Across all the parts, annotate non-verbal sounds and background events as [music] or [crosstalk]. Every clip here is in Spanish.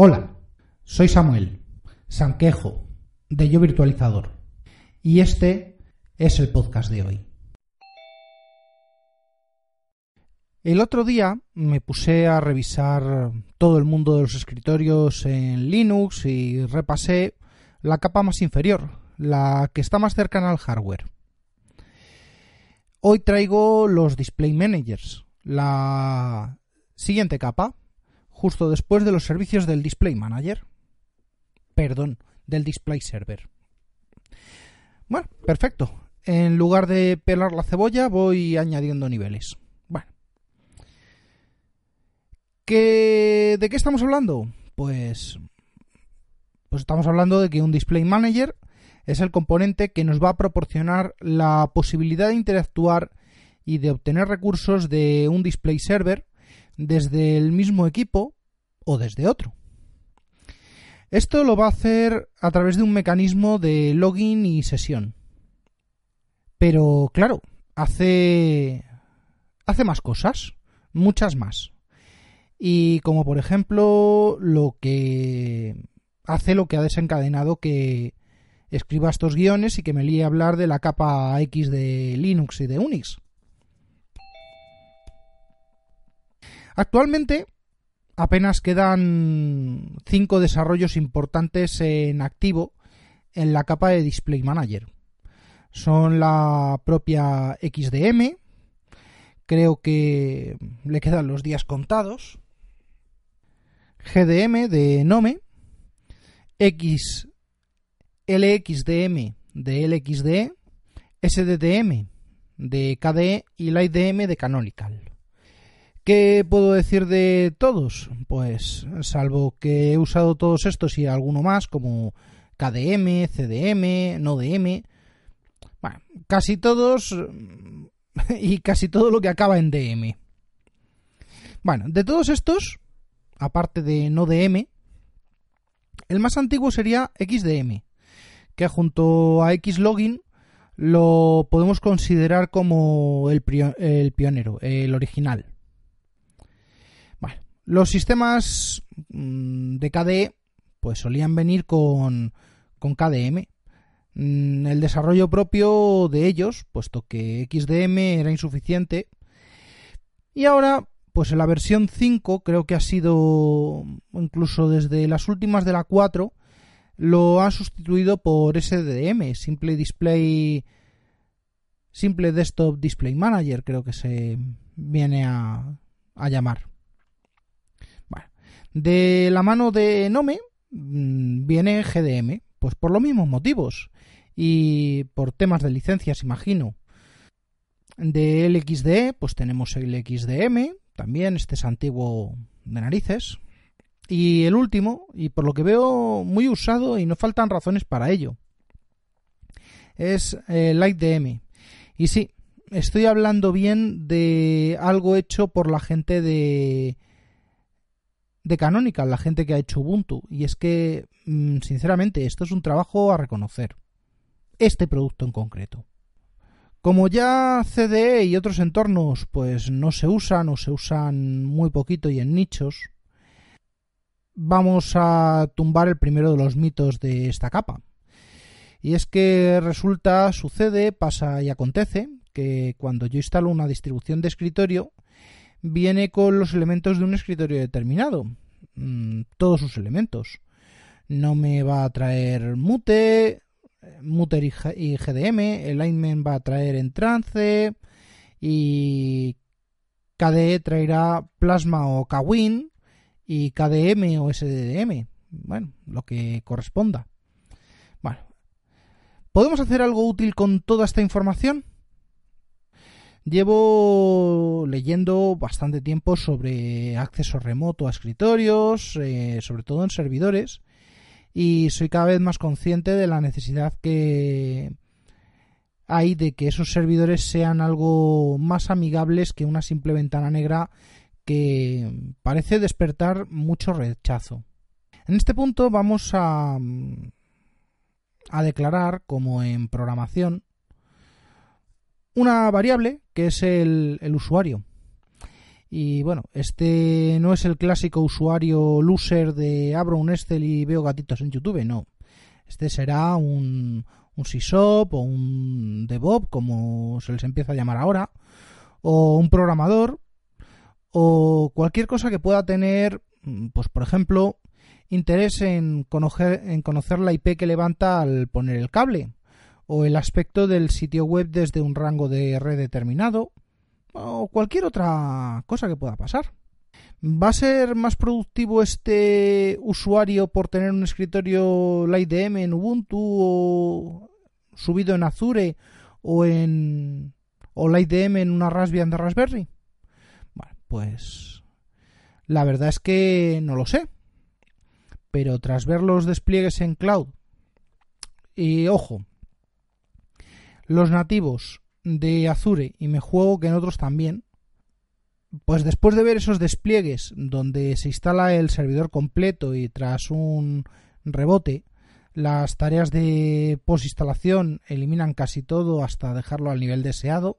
Hola, soy Samuel, Sanquejo, de Yo Virtualizador, y este es el podcast de hoy. El otro día me puse a revisar todo el mundo de los escritorios en Linux y repasé la capa más inferior, la que está más cercana al hardware. Hoy traigo los Display Managers, la siguiente capa, justo después de los servicios del Display Manager. Perdón, del Display Server. Bueno, perfecto. En lugar de pelar la cebolla voy añadiendo niveles. Bueno. ¿Qué, ¿De qué estamos hablando? Pues, pues estamos hablando de que un Display Manager es el componente que nos va a proporcionar la posibilidad de interactuar y de obtener recursos de un display server desde el mismo equipo o desde otro. Esto lo va a hacer a través de un mecanismo de login y sesión. Pero claro, hace hace más cosas, muchas más. Y como por ejemplo lo que hace lo que ha desencadenado que escriba estos guiones y que me líe a hablar de la capa X de Linux y de Unix. Actualmente apenas quedan cinco desarrollos importantes en activo en la capa de Display Manager. Son la propia XDM, creo que le quedan los días contados, GDM de Nome, LXDM de LXDE, SDDM de KDE y LightDM de Canonical. ¿Qué puedo decir de todos? Pues salvo que he usado todos estos y alguno más como KDM, CDM, NoDM, bueno, casi todos [laughs] y casi todo lo que acaba en DM. Bueno, de todos estos, aparte de NoDM, el más antiguo sería XDM, que junto a Xlogin lo podemos considerar como el, pionero, el original. Los sistemas mm, de KDE pues solían venir con, con KDM. Mm, el desarrollo propio de ellos, puesto que XDM era insuficiente. Y ahora, pues en la versión 5, creo que ha sido incluso desde las últimas de la 4, lo ha sustituido por SDM, Simple Display Simple Desktop Display Manager, creo que se viene a, llamar. De la mano de Nome mm, viene GDM, pues por los mismos motivos y por temas de licencias, imagino. De LXDE, pues tenemos el XDM, también este es antiguo de narices, y el último, y por lo que veo muy usado y no faltan razones para ello, es eh, LightDM. Y sí, estoy hablando bien de algo hecho por la gente de de Canonical, la gente que ha hecho Ubuntu. Y es que, mm, sinceramente, esto es un trabajo a reconocer. Este producto en concreto. Como ya CDE y otros entornos pues no se usan o se usan muy poquito y en nichos, vamos a tumbar el primero de los mitos de esta capa. Y es que resulta, sucede, pasa y acontece que cuando yo instalo una distribución de escritorio, viene con los elementos de un escritorio determinado. Mm, todos sus elementos. No me va a traer mute, muter y GDM, alignment va a traer en trance y KDE traerá plasma o Kawin y KDM o SDDM. Bueno, lo que corresponda. Bueno, ¿podemos hacer algo útil con toda esta información? Llevo leyendo bastante tiempo sobre acceso remoto a escritorios, eh, sobre todo en servidores, y soy cada vez más consciente de la necesidad que hay de que esos servidores sean algo más amigables que una simple ventana negra que parece despertar mucho rechazo. En este punto vamos a, a declarar, como en programación, una variable que es el, el usuario. Y bueno, este no es el clásico usuario loser de abro un Excel y veo gatitos en YouTube, no. Este será un, un SysOp o un DevOps, como se les empieza a llamar ahora, o un programador, o cualquier cosa que pueda tener, pues por ejemplo, interés en en conocer la IP que levanta al poner el cable, o el aspecto del sitio web desde un rango de red determinado, o cualquier otra cosa que pueda pasar. ¿Va a ser más productivo este usuario por tener un escritorio LightDM en Ubuntu o subido en Azure o en o LightDM en una Raspbian de Raspberry? Bueno, pues la verdad es que no lo sé. Pero tras ver los despliegues en cloud y ojo, los nativos de Azure y me juego que en otros también, pues después de ver esos despliegues donde se instala el servidor completo y tras un rebote, las tareas de postinstalación eliminan casi todo hasta dejarlo al nivel deseado.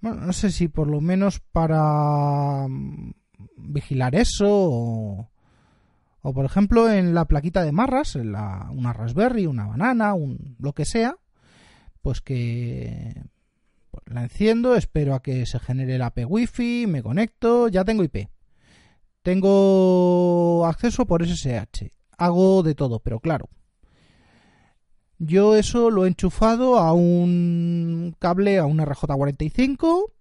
Bueno, no sé si por lo menos para mm, vigilar eso o, o por ejemplo en la plaquita de marras, en la, una Raspberry, una banana, un, lo que sea, pues que la enciendo, espero a que se genere el AP Wi-Fi, me conecto, ya tengo IP. Tengo acceso por SSH. Hago de todo, pero claro. Yo eso lo he enchufado a un cable, a un RJ45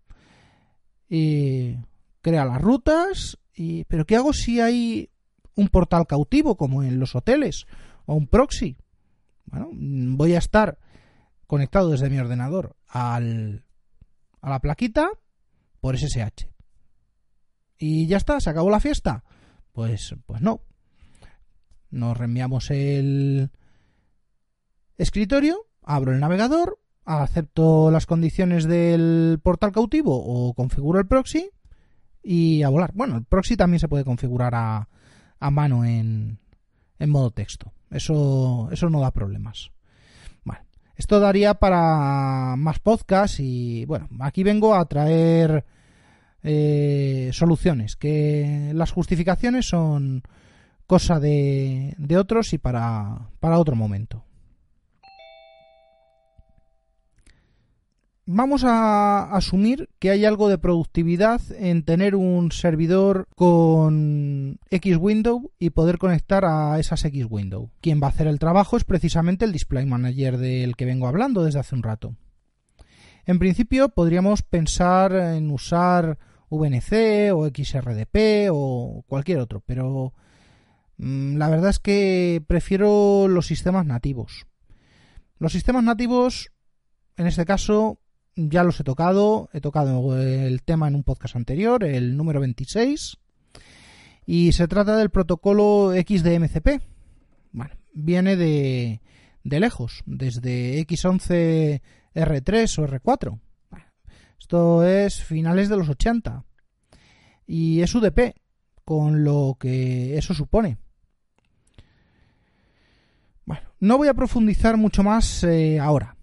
y crea las rutas. Y, pero ¿qué hago si hay un portal cautivo como en los hoteles o un proxy? Bueno, voy a estar conectado desde mi ordenador al, a la plaquita por SSH. Y ya está, se acabó la fiesta. Pues, pues no. Nos reenviamos el escritorio, abro el navegador, acepto las condiciones del portal cautivo o configuro el proxy y a volar. Bueno, el proxy también se puede configurar a, a mano en, en modo texto. Eso, eso no da problemas. Esto daría para más podcasts y bueno, aquí vengo a traer eh, soluciones, que las justificaciones son cosa de, de otros y para, para otro momento. Vamos a asumir que hay algo de productividad en tener un servidor con X window y poder conectar a esas X window. Quien va a hacer el trabajo es precisamente el display manager del que vengo hablando desde hace un rato. En principio podríamos pensar en usar VNC o XRDP o cualquier otro, pero mm, la verdad es que prefiero los sistemas nativos. Los sistemas nativos, en este caso, ya los he tocado, he tocado el tema en un podcast anterior, el número 26, y se trata del protocolo XDMCP. Bueno, viene de, de lejos, desde X11 R3 o R4. Esto es finales de los 80 y es UDP, con lo que eso supone. Bueno, no voy a profundizar mucho más eh, ahora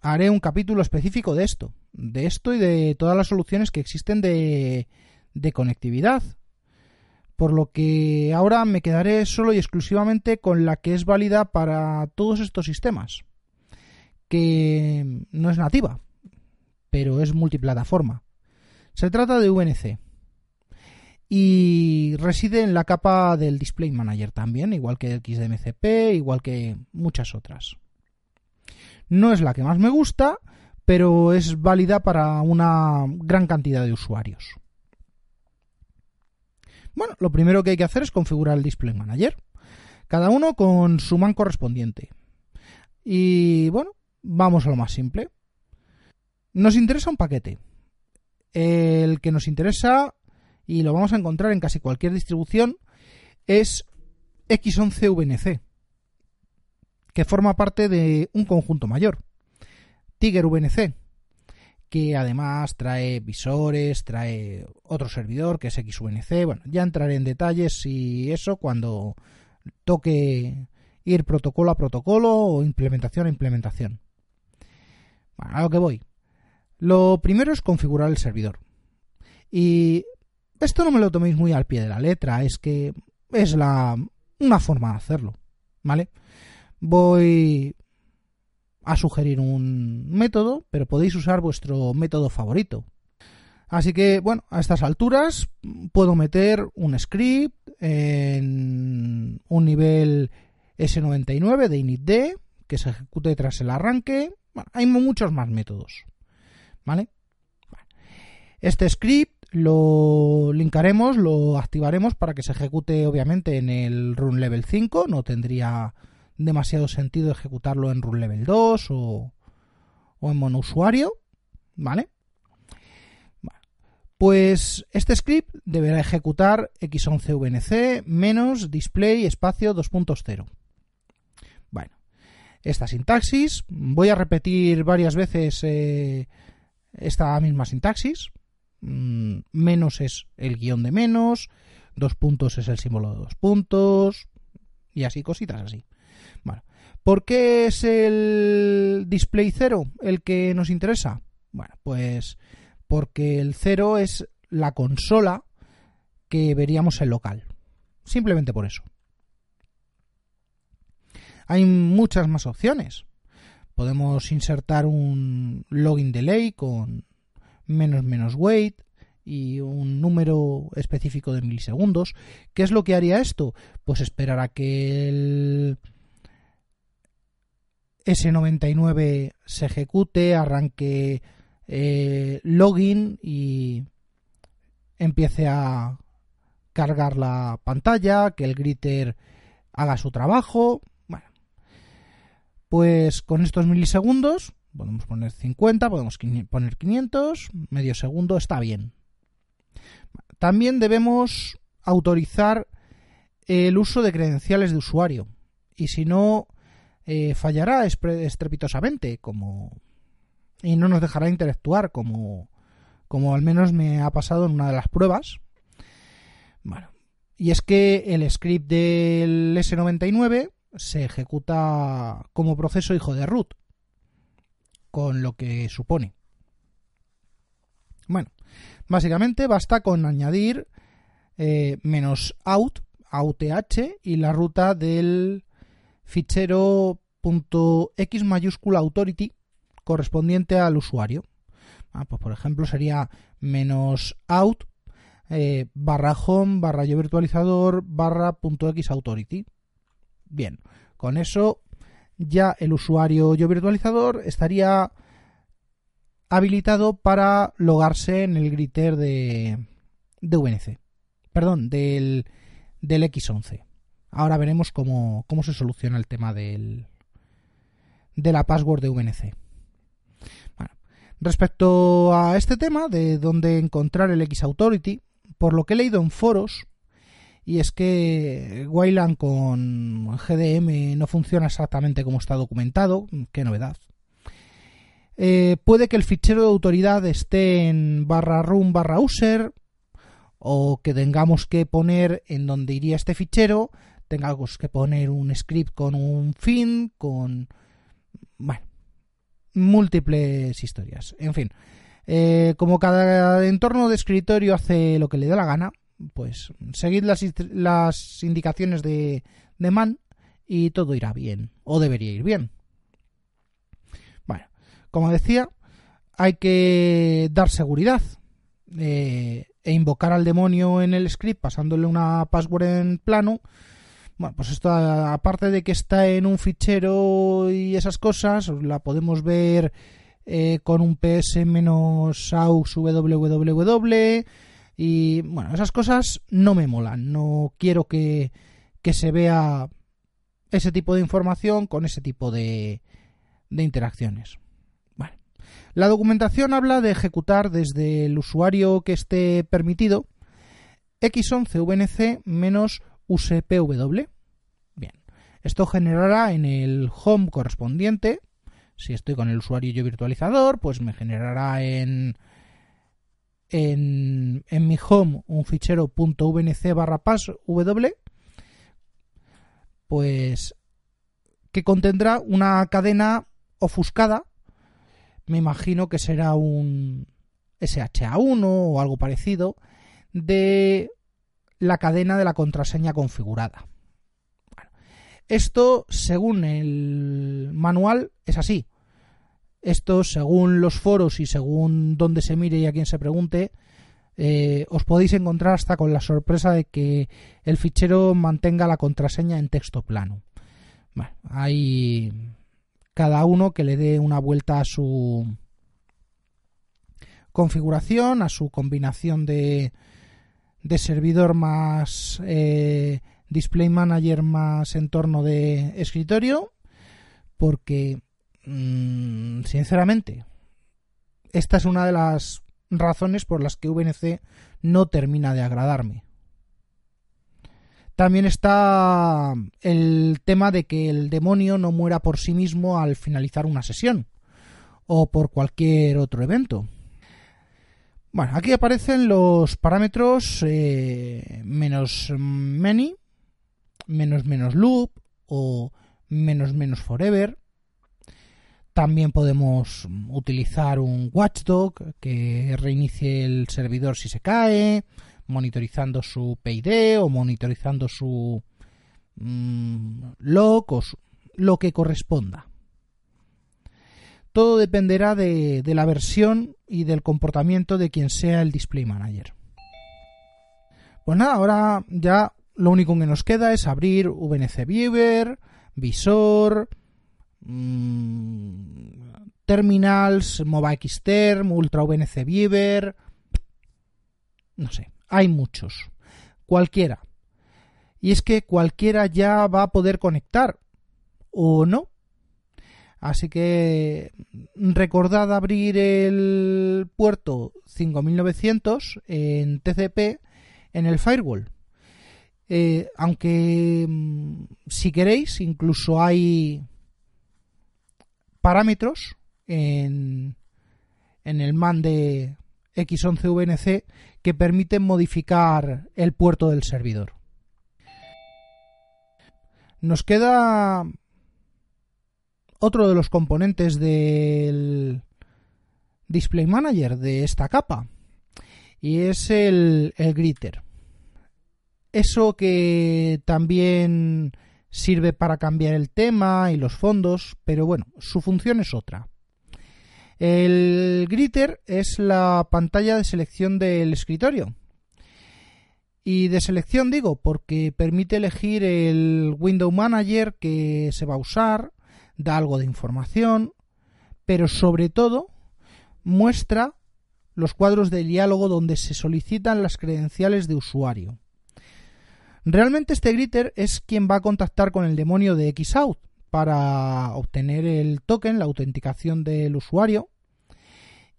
haré un capítulo específico de esto, de esto y de todas las soluciones que existen de, conectividad. Por lo que ahora me quedaré solo y exclusivamente con la que es válida para todos estos sistemas, que no es nativa, pero es multiplataforma. Se trata de VNC y reside en la capa del Display Manager también, igual que el XDMCP, igual que muchas otras. No es la que más me gusta, pero es válida para una gran cantidad de usuarios. Bueno, lo primero que hay que hacer es configurar el Display Manager. Cada uno con su man correspondiente. Y bueno, vamos a lo más simple. Nos interesa un paquete. El que nos interesa, y lo vamos a encontrar en casi cualquier distribución, es X11VNC que forma parte de un conjunto mayor, Tiger VNC, que además trae visores, trae otro servidor que es XVNC. Bueno, ya entraré en detalles y eso cuando toque ir protocolo a protocolo o implementación a implementación. Bueno, a lo que voy. Lo primero es configurar el servidor. Y esto no me lo toméis muy al pie de la letra, es que es la una forma de hacerlo, ¿vale? Voy a sugerir un método, pero podéis usar vuestro método favorito. Así que, bueno, a estas alturas puedo meter un script en un nivel S99 de initd que se ejecute tras el arranque. Bueno, hay muchos más métodos. ¿Vale? Este script lo linkaremos, lo activaremos para que se ejecute obviamente en el run level 5. No tendría demasiado sentido ejecutarlo en run level 2 o, o en monousuario. ¿Vale? Pues este script deberá ejecutar x11vnc menos display espacio 2.0. Bueno, esta sintaxis, voy a repetir varias veces eh, esta misma sintaxis. Mm, menos es el guion de menos, dos puntos es el símbolo de dos puntos, y así cositas así. ¿Por qué es el display 0 el que nos interesa? Bueno, pues porque el 0 es la consola que veríamos en local. Simplemente por eso. Hay muchas más opciones. Podemos insertar un login delay con menos menos wait y un número específico de milisegundos. ¿Qué es lo que haría esto? Pues esperar a que el S99 se ejecute, arranque eh, login y empiece a cargar la pantalla, que el gritter haga su trabajo. Bueno, pues con estos milisegundos podemos poner 50, podemos poner 500, medio segundo, está bien. También debemos autorizar el uso de credenciales de usuario y si no eh, fallará estrepitosamente como y no nos dejará interactuar como, como al menos me ha pasado en una de las pruebas. Bueno, y es que el script del S99 se ejecuta como proceso hijo de root, con lo que supone. Bueno, básicamente basta con añadir eh, menos out, auth y la ruta del fichero .x mayúscula authority correspondiente al usuario. Ah, pues por ejemplo sería menos out eh, barra home barra yo virtualizador barra punto x authority. Bien, con eso ya el usuario yo virtualizador estaría habilitado para logarse en el gritter de, de VNC. Perdón, del, del X11. Ahora veremos cómo, cómo se soluciona el tema del, de la password de VNC. Respecto a este tema de dónde encontrar el X Authority, por lo que he leído en foros, y es que Wayland con GDM no funciona exactamente como está documentado, qué novedad. Eh, puede que el fichero de autoridad esté en barra room barra user o que tengamos que poner en donde iría este fichero, tengamos que poner un script con un fin, con... Bueno, múltiples historias. En fin, eh, como cada entorno de escritorio hace lo que le da la gana, pues seguid las, las indicaciones de, de man y todo irá bien, o debería ir bien. Bueno, como decía, hay que dar seguridad eh, e invocar al demonio en el script pasándole una password en plano bueno, pues esto, aparte de que está en un fichero y esas cosas, la podemos ver eh, con un ps-aux www y bueno, esas cosas no me molan. No quiero que, que se vea ese tipo de información con ese tipo de, de interacciones. Bueno, la documentación habla de ejecutar desde el usuario que esté permitido x11vnc menos USPW. Bien, esto generará en el home correspondiente. Si estoy con el usuario yo virtualizador, pues me generará en, en, en mi home un fichero .vnc barra w pues que contendrá una cadena ofuscada. Me imagino que será un SHA1 o algo parecido de la cadena de la contraseña configurada. esto, según el manual, es así. Esto, según los foros y según donde se mire y a quien se pregunte, eh, os podéis encontrar hasta con la sorpresa de que el fichero mantenga la contraseña en texto plano. hay cada uno que le dé una vuelta a su configuración, a su combinación de, de servidor más eh, display manager más entorno de escritorio, porque mm, sinceramente esta es una de las razones por las que VNC no termina de agradarme. También está el tema de que el demonio no muera por sí mismo al finalizar una sesión o por cualquier otro evento. Bueno, aquí aparecen los parámetros eh, menos many, menos menos loop o menos menos forever, también podemos utilizar un watchdog que reinicie el servidor si se cae, monitorizando su PID o monitorizando su mm, log o lo que corresponda. Todo dependerá de, la versión y del comportamiento de quien sea el display manager. Pues nada, ahora ya lo único que nos queda es abrir VNC Viewer, Visor, Mm, terminals, MobaXterm, Ultra VNC Viewer, no sé, hay muchos, cualquiera. Y es que cualquiera ya va a poder conectar, o no. Así que recordad abrir el puerto 5900 en TCP en el firewall. Eh, aunque mm, si queréis, incluso hay parámetros en, en el man de X11VNC que permiten modificar el puerto del servidor. Nos queda otro de los componentes del Display Manager de esta capa y es el, gritter. Eso que también sirve para cambiar el tema y los fondos, pero bueno, su función es otra. El gritter es la pantalla de selección del escritorio. Y de selección digo porque permite elegir el Window Manager que se va a usar, da algo de información, pero sobre todo muestra los cuadros de diálogo donde se solicitan las credenciales de usuario. Realmente este Gritter es quien va a contactar con el demonio de Xout para obtener el token, la autenticación del usuario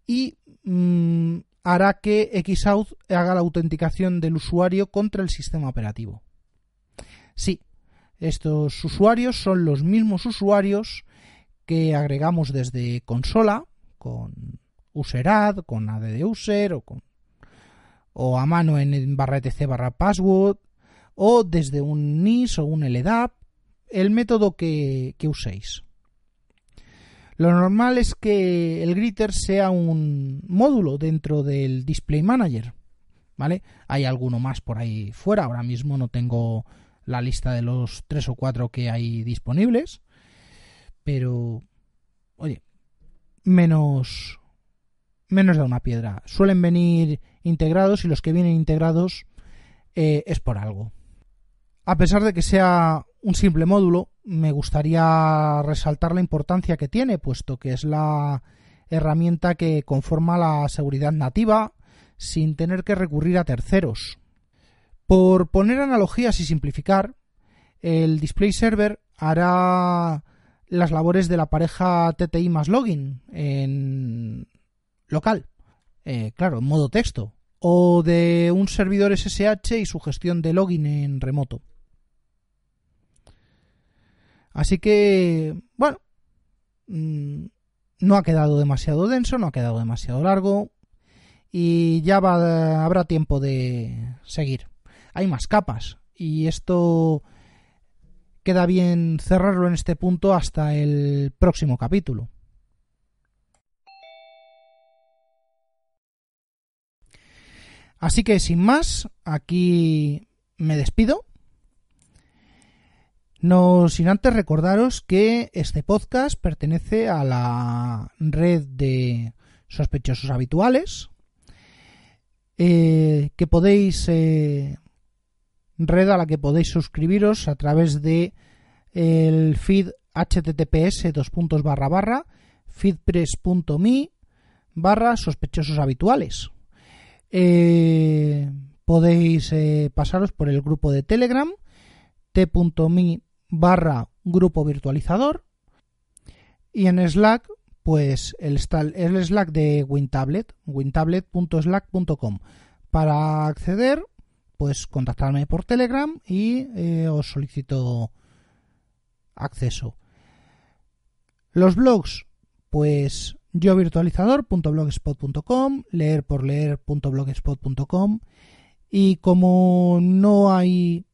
y mm, hará que Xout haga la autenticación del usuario contra el sistema operativo. Sí, estos usuarios son los mismos usuarios que agregamos desde consola con userad, con add o con o a mano en barra etc barra password o desde un NIS o un LDAP, el método que, uséis. Lo normal es que el Gritter sea un módulo dentro del Display Manager. ¿Vale? Hay alguno más por ahí fuera. Ahora mismo no tengo la lista de los tres o cuatro que hay disponibles. Pero, oye, menos, menos da una piedra. Suelen venir integrados y los que vienen integrados eh, es por algo. A pesar de que sea un simple módulo, me gustaría resaltar la importancia que tiene, puesto que es la herramienta que conforma la seguridad nativa sin tener que recurrir a terceros. Por poner analogías y simplificar, el display server hará las labores de la pareja TTI más login en local, eh, claro, en modo texto, o de un servidor SSH y su gestión de login en remoto. Así que, bueno, mm, no ha quedado demasiado denso, no ha quedado demasiado largo y ya habrá tiempo de seguir. Hay más capas y esto queda bien cerrarlo en este punto hasta el próximo capítulo. Así que sin más, aquí me despido. No sin antes recordaros que este podcast pertenece a la red de sospechosos habituales, eh, que podéis eh, red a la que podéis suscribiros a través de el feed https dos puntos barra barra feedpress.me barra sospechosos habituales. Eh, podéis pasaros por el grupo de Telegram t.me barra grupo virtualizador y en Slack pues el, el Slack de WinTablet, wintablet.slack.com. Para acceder, pues contactarme por Telegram y eh, os solicito acceso. Los blogs, pues yo virtualizador.blogspot.com, leer por leer.blogspot.com y como no hay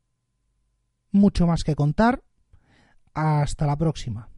mucho más que contar, hasta la próxima.